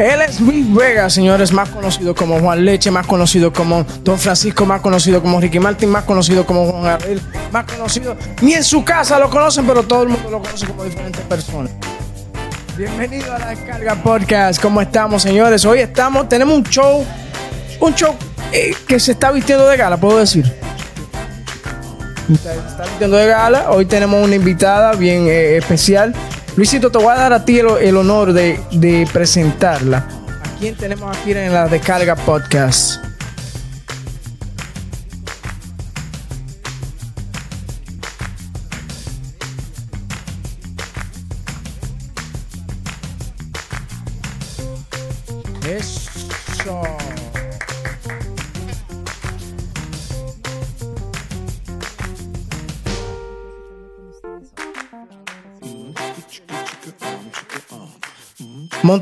Él es Luis Vega, señores, más conocido como Juan Leche, más conocido como Don Francisco, más conocido como Ricky Martin, más conocido como Juan Gabriel, más conocido. Ni en su casa lo conocen, pero todo el mundo lo conoce como diferentes personas. Bienvenido a la Descarga Podcast. ¿Cómo estamos, señores? Hoy estamos, tenemos un show, un show eh, que se está vistiendo de gala, puedo decir. Se está vistiendo de gala. Hoy tenemos una invitada bien eh, especial. Luisito, te voy a dar a ti el, honor de, de presentarla. ¿A quién tenemos aquí en la Descarga Podcast?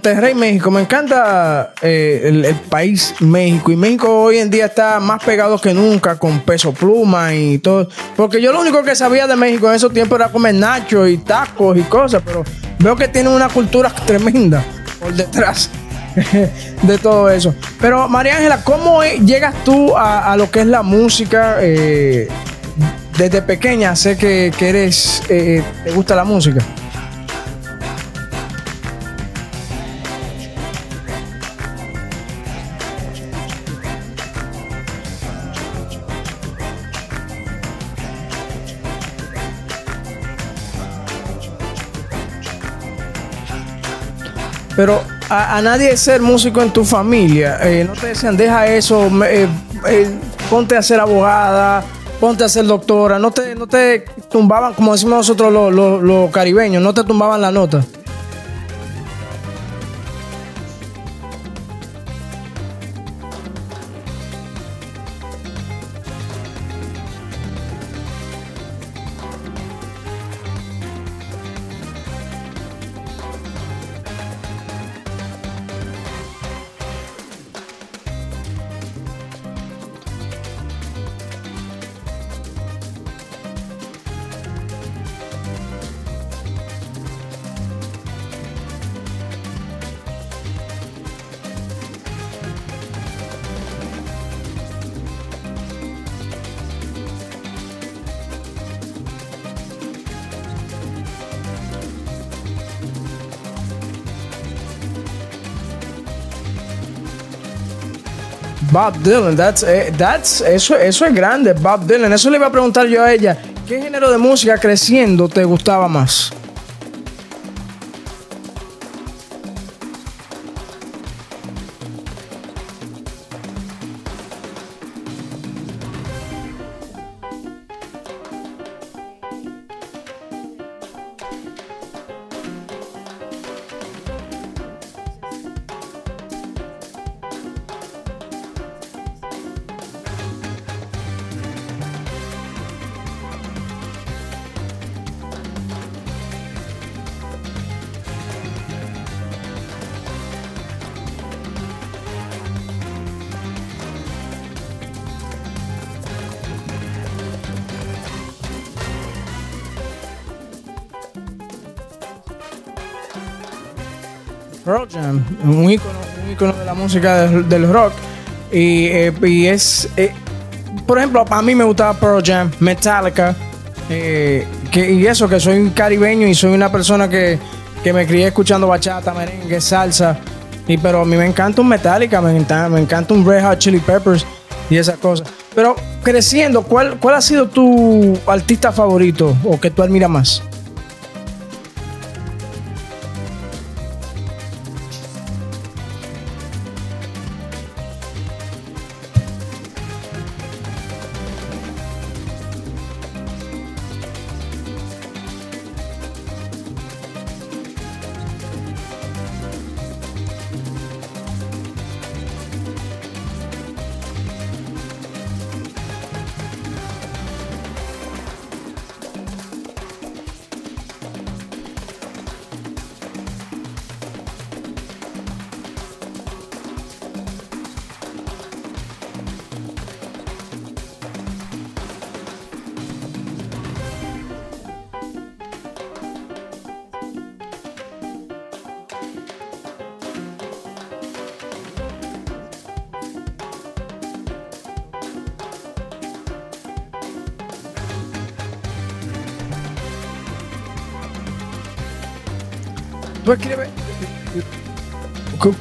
Monterrey, México. Me encanta eh, el, país México. Y México hoy en día está más pegado que nunca con peso pluma y todo. Porque yo lo único que sabía de México en esos tiempos era comer nachos y tacos y cosas. Pero veo que tienen una cultura tremenda por detrás de todo eso. Pero María Ángela, ¿cómo llegas tú a, lo que es la música? Eh, desde pequeña sé que, que eres, eh, te gusta la música. Pero a, a nadie ser músico en tu familia, eh, no te decían, deja eso, eh, eh, ponte a ser abogada, ponte a ser doctora, no te, no te tumbaban, como decimos nosotros los, los- los caribeños, no te tumbaban la nota. Bob Dylan, that's, eh, that's, eso, eso es grande, Bob Dylan. Eso le iba a preguntar yo a ella. ¿Qué género de música creciendo te gustaba más? Pearl Jam, un ícono, un ícono de la música del, rock. Y, eh, es, eh, por ejemplo, a mí me gustaba Pearl Jam, Metallica. eh, y eso, que soy un caribeño y soy una persona que, que me crié escuchando bachata, merengue, salsa. Y, pero a mí me encanta un Metallica, me encanta, me encanta un Red Hot Chili Peppers y esas cosas. Pero creciendo, ¿cuál, ¿cuál ha sido tu artista favorito o que tú admiras más?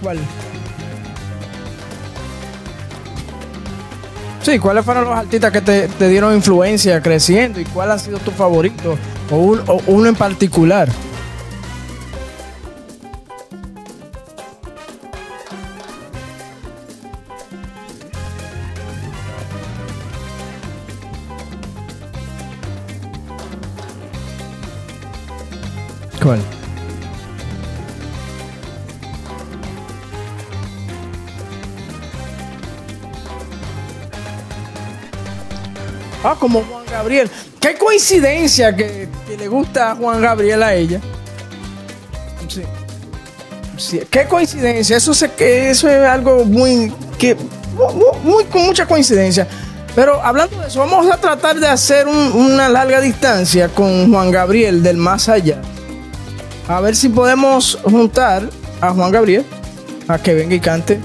¿Cuál? Sí, ¿cuáles fueron los artistas que te, dieron influencia creciendo? ¿Y cuál ha sido tu favorito? O uno en particular. Ah, como Juan Gabriel. Qué coincidencia que, le gusta a Juan Gabriel a ella. Sí. Qué coincidencia. Eso, se, que eso es algo muy, que, muy, con mucha coincidencia. Pero hablando de eso, vamos a tratar de hacer un- una larga distancia con Juan Gabriel del más allá. A ver si podemos juntar a Juan Gabriel a que venga y cante.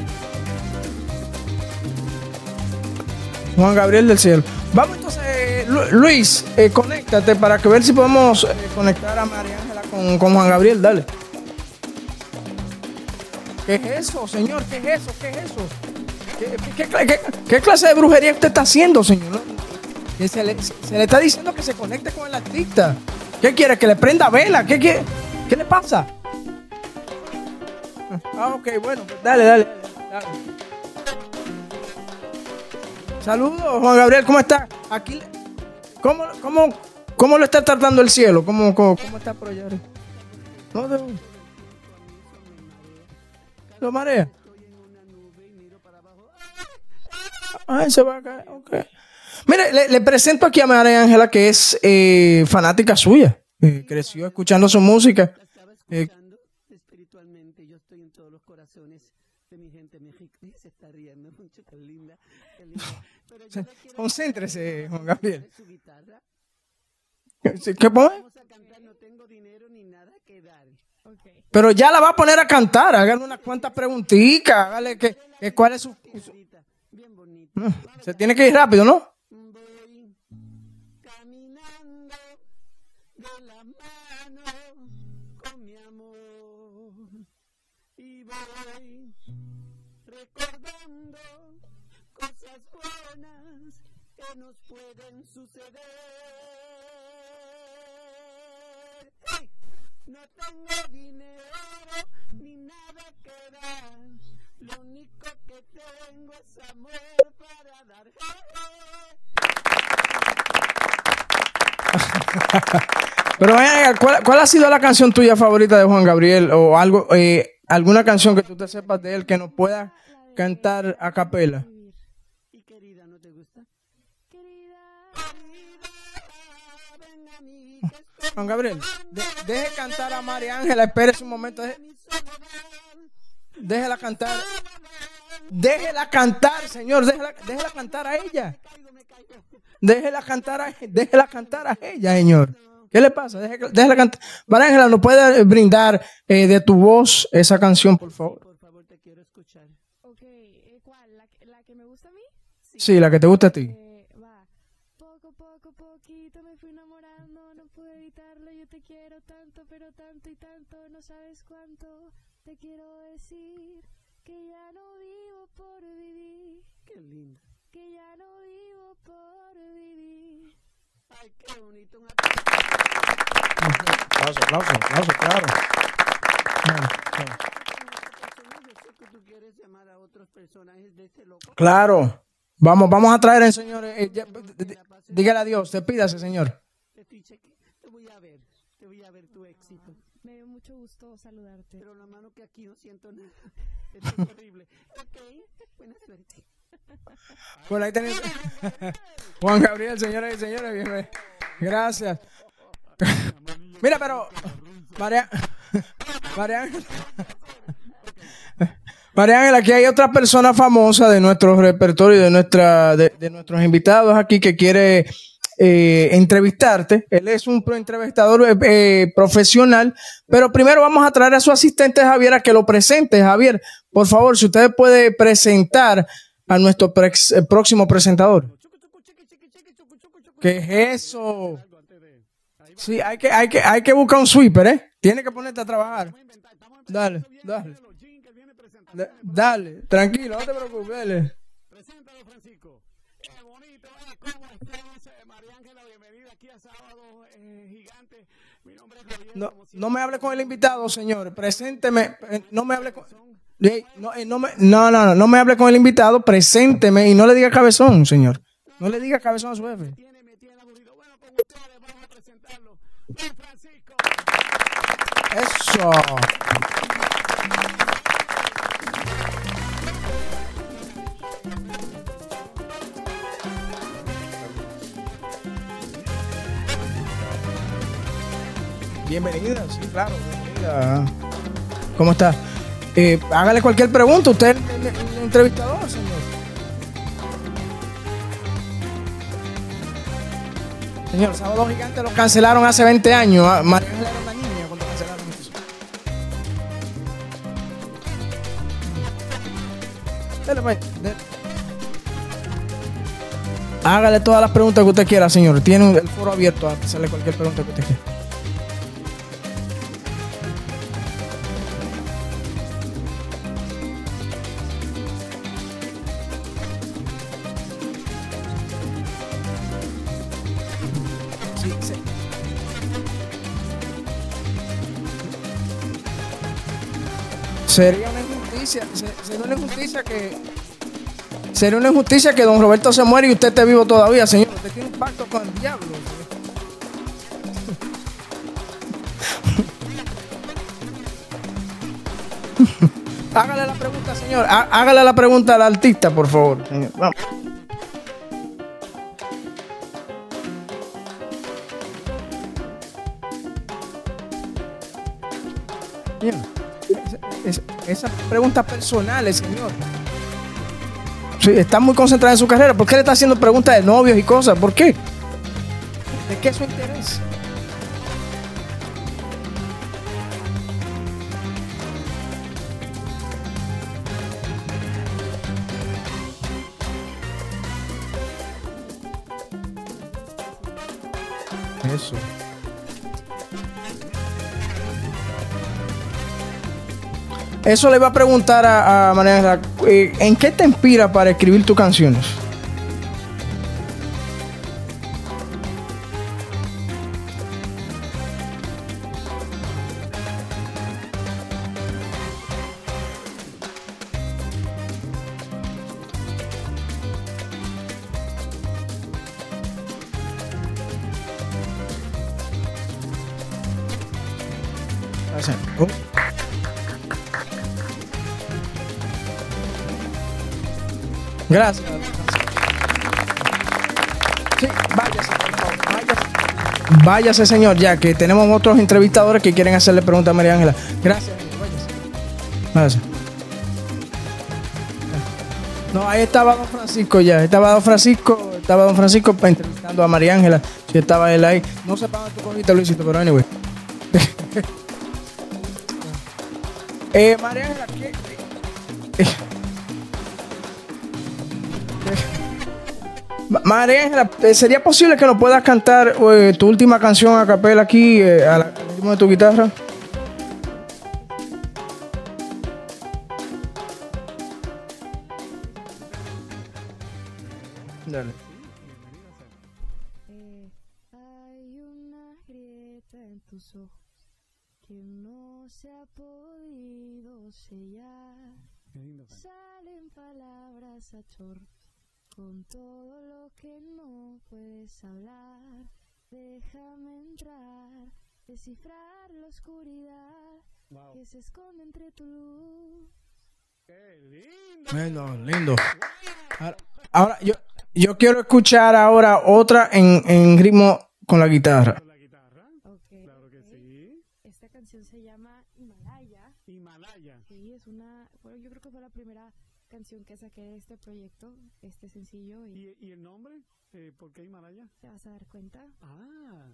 Juan Gabriel del cielo. Vamos entonces, Lu- Luis, eh, conéctate para que ver si podemos eh, conectar a María Ángela con, Juan Gabriel. Dale. ¿Qué es eso, señor? ¿Qué es eso? ¿Qué es eso? ¿Qué, qué- qué- qué- qué clase de brujería usted está haciendo, señor? Se, le, está diciendo que se conecte con el artista. ¿Qué quiere? ¿Que le prenda vela? ¿Qué, quiere? ¿Qué le pasa? Ah, ok, bueno, pues dale, dale, dale. Saludos, Juan Gabriel, ¿cómo está? Aquí, ¿cómo, cómo, cómo lo está tratando el cielo? ¿Cómo, cómo, cómo está por allá? No, de- ¿Lo marea? Ah, se va a caer, ok. Mire, le, le presento aquí a María Ángela, que es eh, fanática suya. Eh, creció escuchando su música. Eh, escuchando espiritualmente. Yo estoy en todos los corazones de mi gente mexicana. Se está riendo mucho, qué linda, qué linda. Pero yo quiero Concéntrese, Juan Gabriel. su guitarra. ¿Qué qué pone? Vamos a cantar, no tengo dinero ni nada que dar. Pero ya la va a poner a cantar. Hágale unas cuantas preguntitas. Hágale que, que cuál es su. su- Ahorita, bien bonito. Mm, Se tiene que ir rápido, ¿no? Voy caminando de la mano recordando cosas buenas que nos pueden suceder. No tengo dinero ni nada que dar. Lo único que tengo es amor para dar. Pero vaya, ¿cuál, cuál ha sido la canción tuya favorita de Juan Gabriel? O algo, eh, alguna canción que tú te sepas de él que nos pueda cantar a capela. Y querida, ¿no te gusta? Juan Gabriel, de- deje cantar a María Ángela. Espérese un momento. deje- déjela cantar. Déjela cantar, señor. Déjela, déjela cantar a ella. Déjela cantar a, déjela cantar a ella, señor. ¿Qué le pasa? Deje- Déjela cantar. María Ángela, ¿nos puede brindar eh, de tu voz esa canción, por favor? Por favor, te quiero escuchar. ok, eh, ¿cuál? ¿La, que- la que me gusta a mí? Sí, la que te gusta a ti. Eh, va. Poco, poco, poquito me fui enamorando, no pude evitarlo, yo te quiero tanto, pero tanto y tanto, no sabes cuánto. Te quiero decir que ya no vivo por vivir, Qué lindo. que ya no vivo por vivir. Ay, qué bonito. Un Aplauso, aplauso, aplauso, claro. Claro, a. Vamos, vamos a traer al señor. eh, ya, dígale adiós, despídase, señor. Te estoy cheque- Te voy a ver. Te voy a ver tu éxito. Me dio mucho gusto saludarte. Pero la mano que aquí no siento nada. Esto es horrible. Ok. Por ahí tenemos. Juan Gabriel, señoras y señores, bienvenido. Gracias. Mira, pero. María. María Ángela. María Ángela, aquí hay otra persona famosa de nuestro repertorio, de, nuestra, de, de nuestros invitados aquí que quiere eh, entrevistarte. Él es un pro- entrevistador eh, eh, profesional, pero primero vamos a traer a su asistente Javier a que lo presente. Javier, por favor, si usted puede presentar a nuestro eh, próximo presentador. ¿Qué es eso? Sí, hay que, hay que, hay que buscar un sweeper, ¿eh? Tiene que ponerte a trabajar. Dale, dale. Dale, tranquilo, no te preocupes. dale. Francisco. Qué bonito, eh, ¿cómo estás? María Ángela, bienvenida aquí a Sábado Gigante. Mi nombre es Javier. No, no me hable con el invitado, señor. Presénteme. No me hable con. No, no, me- no, no, no, no me hable con el invitado. Presénteme y no le diga cabezón, señor. No le diga cabezón a su jefe. Tiene, Bienvenida, sí, claro, bienvenida. ¿Cómo está? Eh, hágale cualquier pregunta. Usted es el, entrevistador, señor. Señor, Sábado Gigante lo cancelaron hace 20 años. Ah, María. Dele, pues. Hágale todas las preguntas que usted quiera, señor. Tiene el foro abierto a hacerle cualquier pregunta que usted quiera. Sería una injusticia, se- sería una injusticia que sería una injusticia que don Roberto se muere y usted esté vivo todavía, señor. Usted tiene un pacto con el diablo. Hágale la pregunta, señor. Há- Hágale la pregunta al artista, por favor. Vamos. Preguntas personales, señor. Sí, está muy concentrada en su carrera. ¿Por qué le está haciendo preguntas de novios y cosas? ¿Por qué? ¿De qué es su interés? Eso. Eso le iba a preguntar a, a eh, ¿En qué te inspira para escribir tus canciones? Váyase. Señor, ya que tenemos otros entrevistadores que quieren hacerle preguntas a María Ángela. Gracias, váyase. No, ahí estaba Don Francisco ya. Estaba Don Francisco. Estaba Don Francisco entrevistando a María Ángela. Sí, estaba él ahí. No para dónde tú cogiste, Luisito, pero anyway. eh, María Ángela, ¿qué? María Ángela, eh, ¿sería posible que nos puedas cantar eh, tu última canción a capela aquí eh, a la- al ritmo de tu guitarra? Dale. Eh, hay una grieta en tus ojos que no se ha podido sellar. Salen palabras a chorros con todo lo que no puedes hablar. Déjame entrar, descifrar la oscuridad que se esconde entre tu luz. Lindo, lindo. Ahora, ahora, yo, yo quiero escuchar ahora otra en, en ritmo con la guitarra. La guitarra. Ok, Claro que sí. Esta canción se llama Himalaya. Himalaya. Sí, es una. Bueno, yo creo que fue la primera canción que saqué de este proyecto, este sencillo, y ¿Y, y el nombre? Eh, ¿Por qué Himalaya? te vas a dar cuenta. Ah.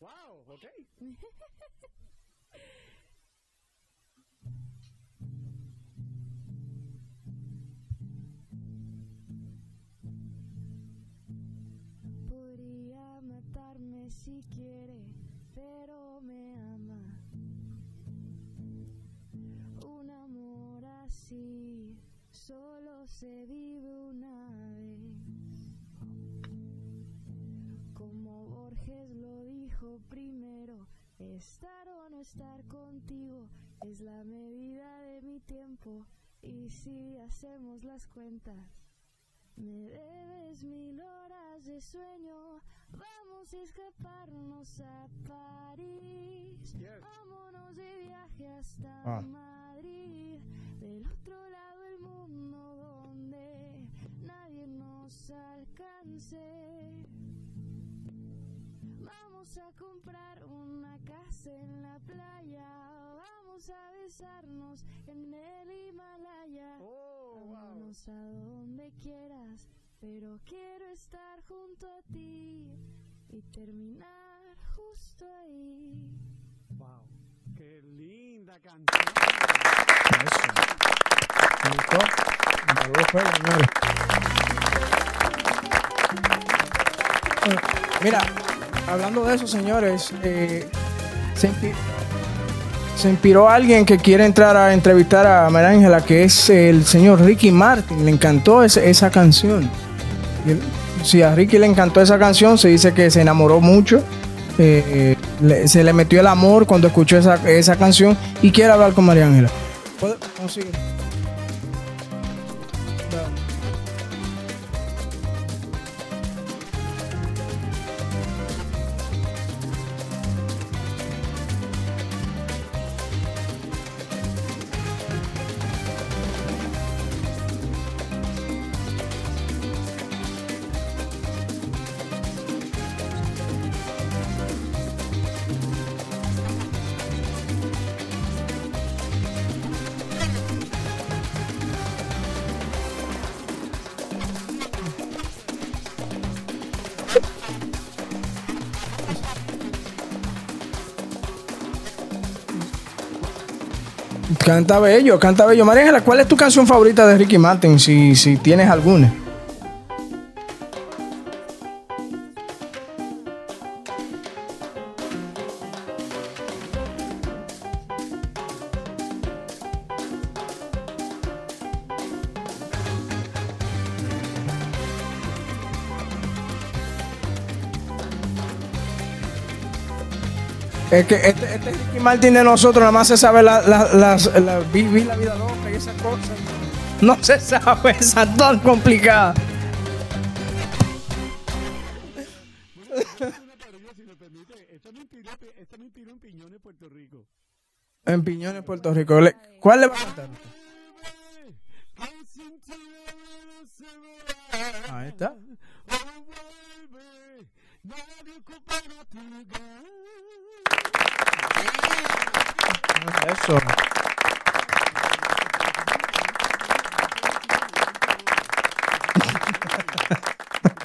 Wow, ok. Podría matarme si quiere, pero me ama. así, solo se vive una vez. Como Borges lo dijo primero, estar o no estar contigo es la medida de mi tiempo. Y si hacemos las cuentas, me debes mil horas de sueño. Vamos a escaparnos a París. Vámonos de viaje hasta Ah. Madrid. Del otro lado nos alcance. Vamos a comprar una casa en la playa. Vamos a besarnos en el Himalaya. Vámonos a donde quieras, pero quiero estar junto a ti y terminar justo ahí. Wow. Qué linda canción. Señores. Mira, hablando de eso, señores, eh, se, inspi- se inspiró alguien que quiere entrar a entrevistar a María Ángela, que es el señor Ricky Martin. Le encantó esa canción. Si a Ricky le encantó esa canción, se dice que se enamoró mucho. eh, se le metió el amor cuando escuchó esa, esa canción y quiere hablar con María Ángela. Canta bello, canta bello. María ¿cuál es tu canción favorita de Ricky Martin? Si, si tienes alguna. Es que este, este Ricky Martin de nosotros nada más se sabe la, la, vivir la vida loca y esas cosas. No se sabe, esa tan complicada. En Piñones, Puerto Rico. Puerto Rico. ¿Cuál le va a cantar? Ahí está. Oh, vuelve, nadie ocupará tu lugar. Eso.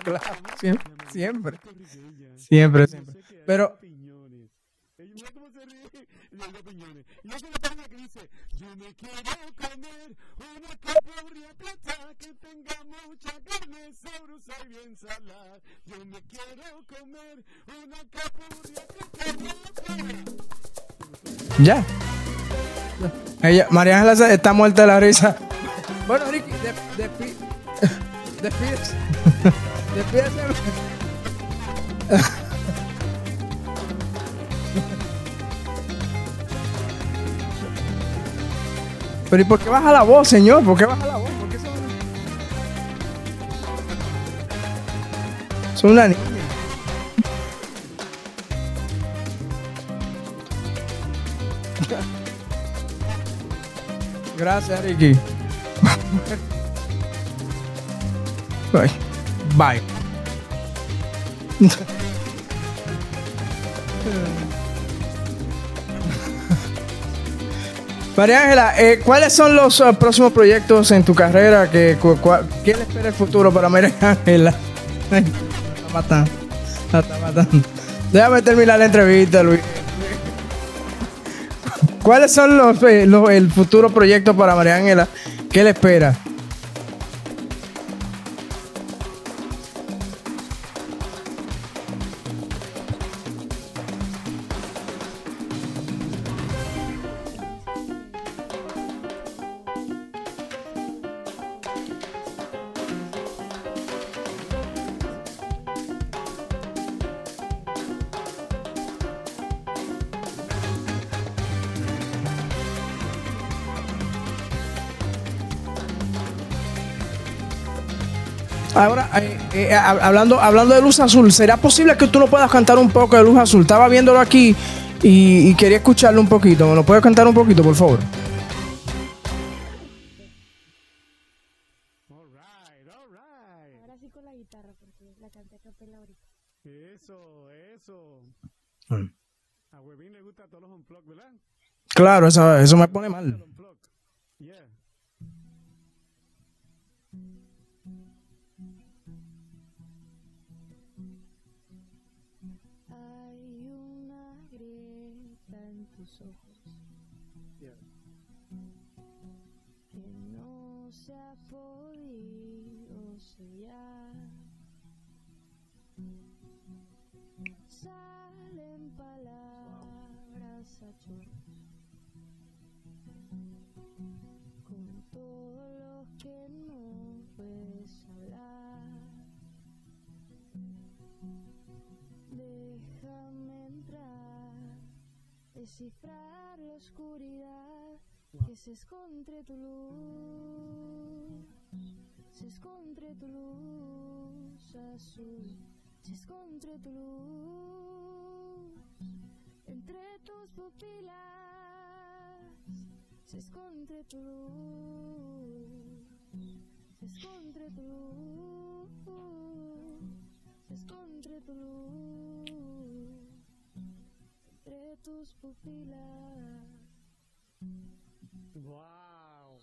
Claro, siempre, siempre, siempre, siempre. Pero la página que dice, yo me quiero comer una capurria plata que tenga mucha carne sabrosa y bien salada. Yo me quiero comer una capurria plata. Ya. Ella, María Ángela está muerta de la risa. Bueno, Ricky, despídese. Despídese. Pero ¿y por qué baja la voz, señor? ¿Por qué baja la voz? ¿Por qué se? Son una niña. Gracias, Ricky. Bye. Bye. María Ángela, eh, ¿cuáles son los eh, próximos proyectos en tu carrera? Que, ¿Qué le espera el futuro para María Ángela? La está matando. la está matando. Déjame terminar la entrevista, Luis. ¿Cuáles son los, eh, los- el futuro proyecto para María Ángela? ¿Qué le espera? Ahora, eh, eh, hab- hablando, hablando de Luz Azul, ¿será posible que tú no puedas cantar un poco de Luz Azul? Estaba viéndolo aquí y, y quería escucharlo un poquito. ¿Me lo puedes cantar un poquito, por favor? Claro, eso, eso me pone mal. Descifrar la oscuridad que se esconde tu luz, se esconde tu luz azul, se esconde tu luz entre tus pupilas, se esconde tu luz, se esconde tu luz se esconde tu luz tus pupilas. Wow.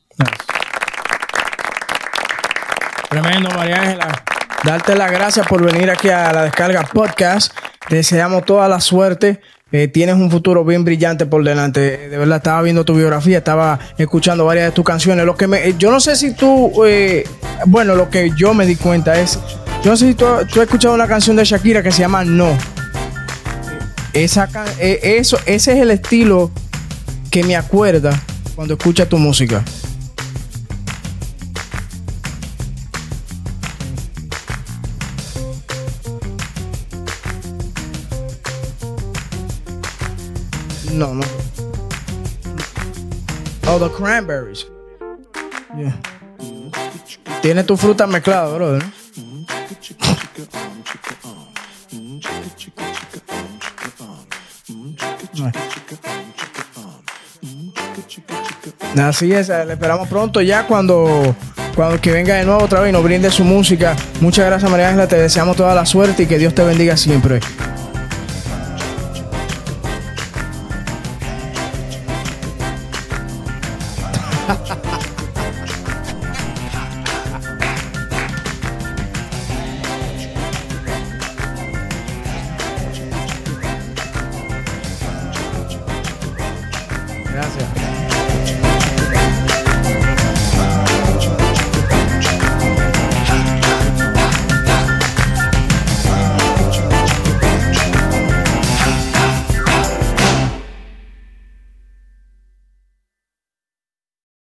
Tremendo, María Ángela. Darte las gracias por venir aquí a la Descarga Podcast. Te deseamos toda la suerte. Eh, tienes un futuro bien brillante por delante. De verdad, estaba viendo tu biografía, estaba escuchando varias de tus canciones. Lo que me, yo no sé si tú, eh, bueno, lo que yo me di cuenta es, yo no sé si tú, tú has escuchado una canción de Shakira que se llama No. Esa, eh, eso, ese es el estilo que me acuerda cuando escucha tu música. No, no. Oh, the cranberries. Yeah. Tiene tu fruta mezclada, brother. Así es, eh, le esperamos pronto ya cuando, cuando que venga de nuevo otra vez y nos brinde su música. Muchas gracias María Ángela, te deseamos toda la suerte y que Dios te bendiga siempre.